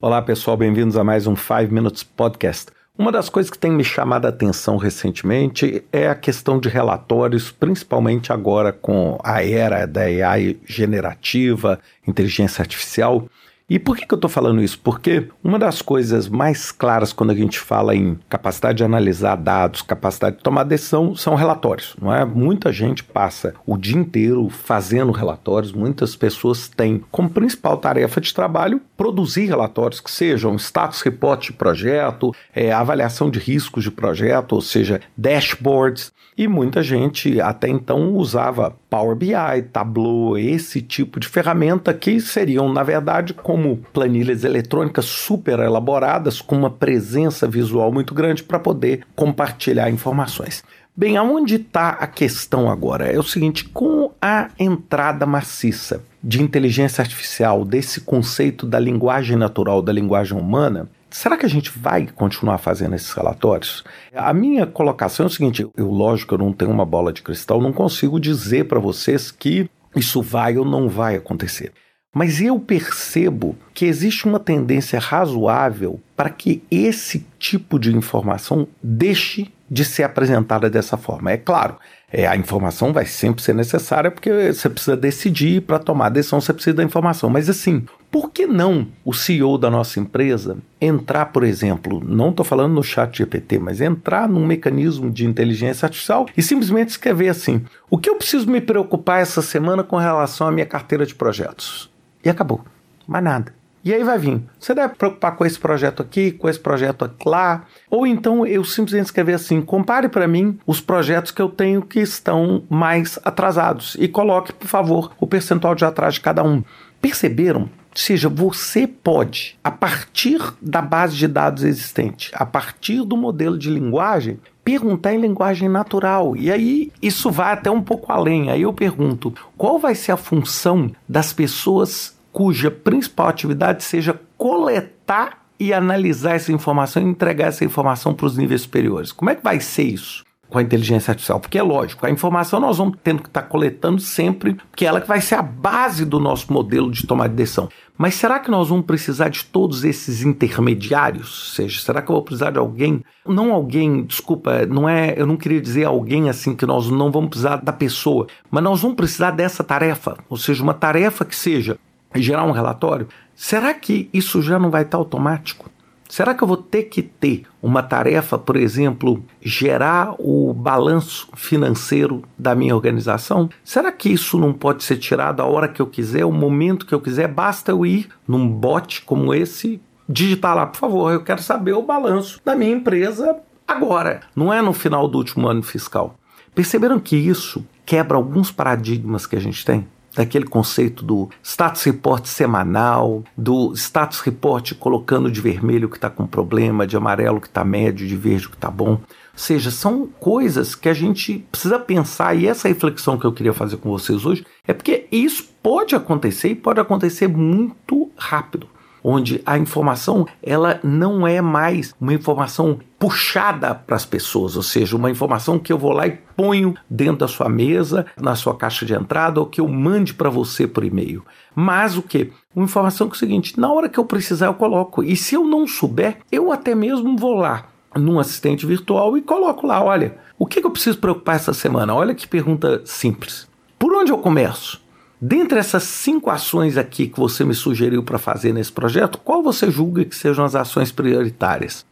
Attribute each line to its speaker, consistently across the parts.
Speaker 1: Olá pessoal, bem-vindos a mais um 5 Minutes Podcast. Uma das coisas que tem me chamado a atenção recentemente é a questão de relatórios, principalmente agora com a era da AI generativa, inteligência artificial. E por que, que eu estou falando isso? Porque uma das coisas mais claras quando a gente fala em capacidade de analisar dados, capacidade de tomar decisão, são relatórios, não é? Muita gente passa o dia inteiro fazendo relatórios, muitas pessoas têm como principal tarefa de trabalho produzir relatórios que sejam status report de projeto, é, avaliação de riscos de projeto, ou seja, dashboards. E muita gente até então usava Power BI, Tableau, esse tipo de ferramenta que seriam, na verdade, como planilhas eletrônicas super elaboradas, com uma presença visual muito grande para poder compartilhar informações. Bem, aonde está a questão agora? É o seguinte: com a entrada maciça de inteligência artificial, desse conceito da linguagem natural, da linguagem humana, Será que a gente vai continuar fazendo esses relatórios? A minha colocação é o seguinte: eu, lógico, eu não tenho uma bola de cristal, não consigo dizer para vocês que isso vai ou não vai acontecer. Mas eu percebo que existe uma tendência razoável para que esse tipo de informação deixe de ser apresentada dessa forma. É claro, é, a informação vai sempre ser necessária porque você precisa decidir para tomar decisão, você precisa da informação. Mas assim, por que não o CEO da nossa empresa entrar, por exemplo, não estou falando no chat GPT, mas entrar num mecanismo de inteligência artificial e simplesmente escrever assim: o que eu preciso me preocupar essa semana com relação à minha carteira de projetos? E acabou. Mais nada. E aí vai vir. Você deve preocupar com esse projeto aqui, com esse projeto lá. Ou então eu simplesmente escrever assim: compare para mim os projetos que eu tenho que estão mais atrasados e coloque, por favor, o percentual de atraso de cada um. Perceberam? Ou seja, você pode, a partir da base de dados existente, a partir do modelo de linguagem, perguntar em linguagem natural. E aí isso vai até um pouco além. Aí eu pergunto: qual vai ser a função das pessoas cuja principal atividade seja coletar e analisar essa informação e entregar essa informação para os níveis superiores. Como é que vai ser isso? Com a inteligência artificial, porque é lógico, a informação nós vamos tendo que estar tá coletando sempre, porque ela que vai ser a base do nosso modelo de tomar de decisão. Mas será que nós vamos precisar de todos esses intermediários? Ou seja, será que eu vou precisar de alguém? Não alguém, desculpa, não é, eu não queria dizer alguém assim que nós não vamos precisar da pessoa, mas nós vamos precisar dessa tarefa, ou seja, uma tarefa que seja gerar um relatório, será que isso já não vai estar automático? Será que eu vou ter que ter uma tarefa, por exemplo, gerar o balanço financeiro da minha organização? Será que isso não pode ser tirado a hora que eu quiser, o momento que eu quiser? Basta eu ir num bot como esse, digitar lá, por favor, eu quero saber o balanço da minha empresa agora, não é no final do último ano fiscal. Perceberam que isso quebra alguns paradigmas que a gente tem? Daquele conceito do status report semanal, do status report colocando de vermelho o que está com problema, de amarelo que está médio, de verde o que está bom. Ou seja, são coisas que a gente precisa pensar, e essa reflexão que eu queria fazer com vocês hoje é porque isso pode acontecer e pode acontecer muito rápido onde a informação ela não é mais uma informação puxada para as pessoas, ou seja, uma informação que eu vou lá e ponho dentro da sua mesa, na sua caixa de entrada, ou que eu mande para você por e-mail. Mas o que? Uma informação que é o seguinte: na hora que eu precisar, eu coloco. E se eu não souber, eu até mesmo vou lá num assistente virtual e coloco lá: olha, o que eu preciso preocupar essa semana? Olha que pergunta simples. Por onde eu começo? Dentre essas cinco ações aqui que você me sugeriu para fazer nesse projeto, qual você julga que sejam as ações prioritárias?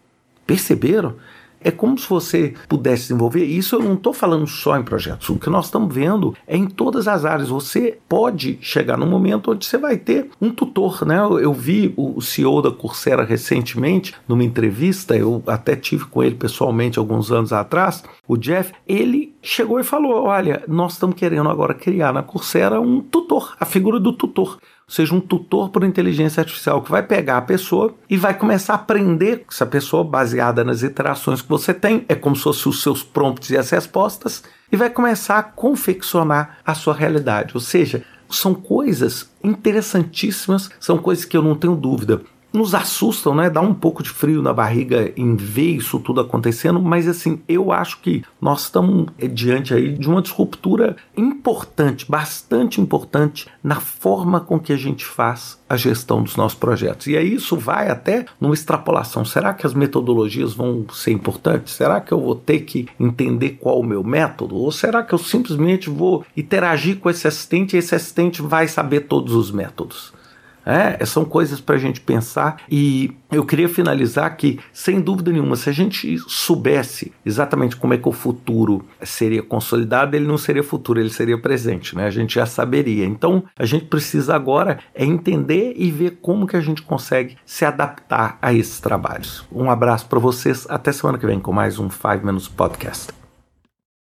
Speaker 1: Perceberam? É como se você pudesse desenvolver. Isso eu não estou falando só em projetos. O que nós estamos vendo é em todas as áreas. Você pode chegar num momento onde você vai ter um tutor, né? Eu vi o CEO da Coursera recentemente numa entrevista. Eu até tive com ele pessoalmente alguns anos atrás. O Jeff, ele chegou e falou: Olha, nós estamos querendo agora criar na Coursera um tutor, a figura do tutor. Seja um tutor por inteligência artificial que vai pegar a pessoa e vai começar a aprender com essa pessoa baseada nas interações que você tem, é como se fossem os seus prompts e as respostas, e vai começar a confeccionar a sua realidade. Ou seja, são coisas interessantíssimas, são coisas que eu não tenho dúvida nos assustam, né? Dá um pouco de frio na barriga em ver isso tudo acontecendo, mas assim, eu acho que nós estamos diante aí de uma disruptura importante, bastante importante na forma com que a gente faz a gestão dos nossos projetos. E aí isso vai até numa extrapolação. Será que as metodologias vão ser importantes? Será que eu vou ter que entender qual o meu método? Ou será que eu simplesmente vou interagir com esse assistente e esse assistente vai saber todos os métodos? É, são coisas para a gente pensar e eu queria finalizar que, sem dúvida nenhuma, se a gente soubesse exatamente como é que o futuro seria consolidado, ele não seria futuro, ele seria presente, né? A gente já saberia. Então, a gente precisa agora é entender e ver como que a gente consegue se adaptar a esses trabalhos. Um abraço para vocês, até semana que vem com mais um 5 Minutes Podcast.